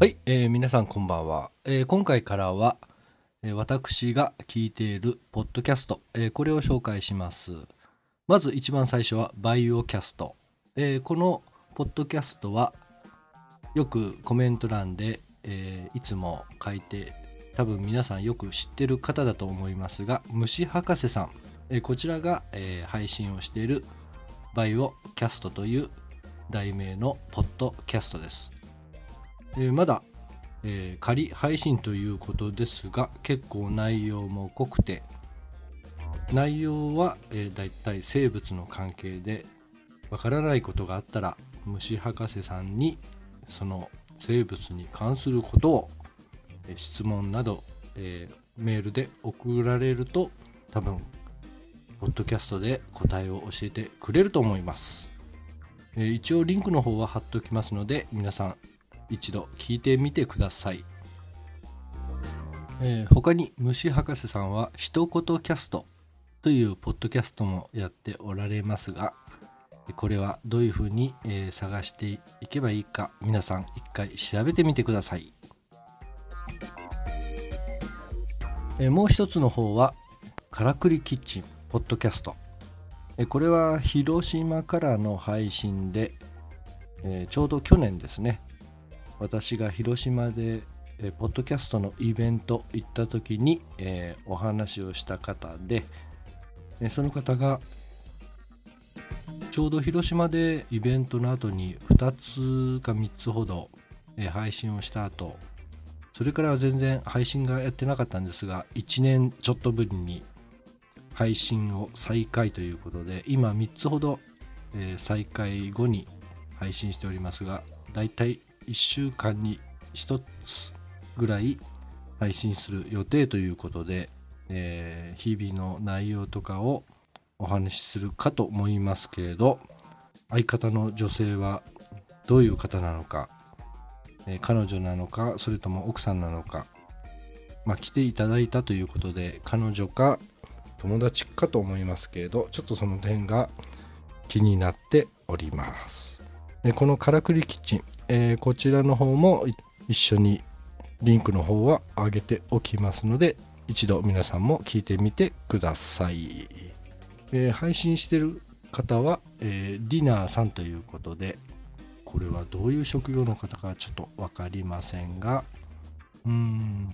はい、えー皆さんこんばんは、えー今回からは、えー私が聞いているポッドキャスト、えーこれを紹介します。まず一番最初はバイオキャスト、えーこのポッドキャストはよくコメント欄で、えーいつも書いて多分皆さんよく知ってる方だと思いますが虫博士さん、えーこちらが、えー配信をしているバイオキャストという題名のポッドキャストです。えーまだ、えー仮配信ということですが結構内容も濃くて内容は、えー、だいたい生物の関係でわからないことがあったら虫博士さんにその生物に関することを、え質問など、えメールで送られると多分ポッドキャストで答えを教えてくれると思います、え一応リンクの方は貼っておきますので皆さん一度聞いてみてください、えー他に虫博士さんは一言キャストというポッドキャストもやっておられますがこれはどういうふうに、えー探していけばいいか皆さん一回調べてみてください、えーもう一つの方はからくりキッチンポッドキャスト。えーこれは広島からの配信で、えーちょうど去年ですね私が広島で、えーポッドキャストのイベント行った時に、えーお話をした方で、えーその方がちょうど広島でイベントの後に2つか3つほど、えー配信をした後それからは全然配信がやってなかったんですが1年ちょっとぶりに配信を再開ということで今3つほど、えー再開後に配信しておりますがだいい1週間に1つぐらい配信する予定ということで、えー日々の内容とかをお話しするかと思いますけれど相方の女性はどういう方なのか、えー彼女なのかそれとも奥さんなのか、まあ、来ていただいたということで彼女か友達かと思いますけれどちょっとその点が気になっております。でこのからくりキッチン、えこちらの方も一緒にリンクの方は上げておきますので一度皆さんも聞いてみてください、えー配信してる方は、えーディナーさんということでこれはどういう職業の方かちょっと分かりませんがうん。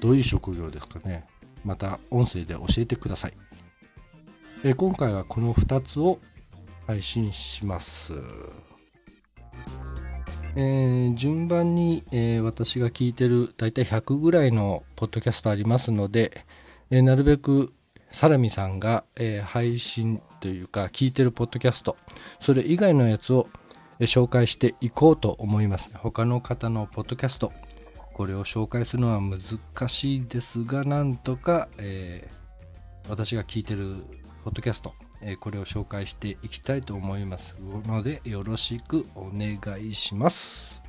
どういう職業ですかね。また音声で教えてください、えー今回はこの2つを配信します、えー順番に、えー私が聞いてるだいたい100ぐらいのポッドキャストありますので、えーなるべくサラミさんが、え配信というか聞いてるポッドキャストそれ以外のやつを、え紹介していこうと思います。他の方のポッドキャストこれを紹介するのは難しいですがなんとか、えー私が聞いてるポッドキャスト、これを紹介していきたいと思いますのでよろしくお願いします。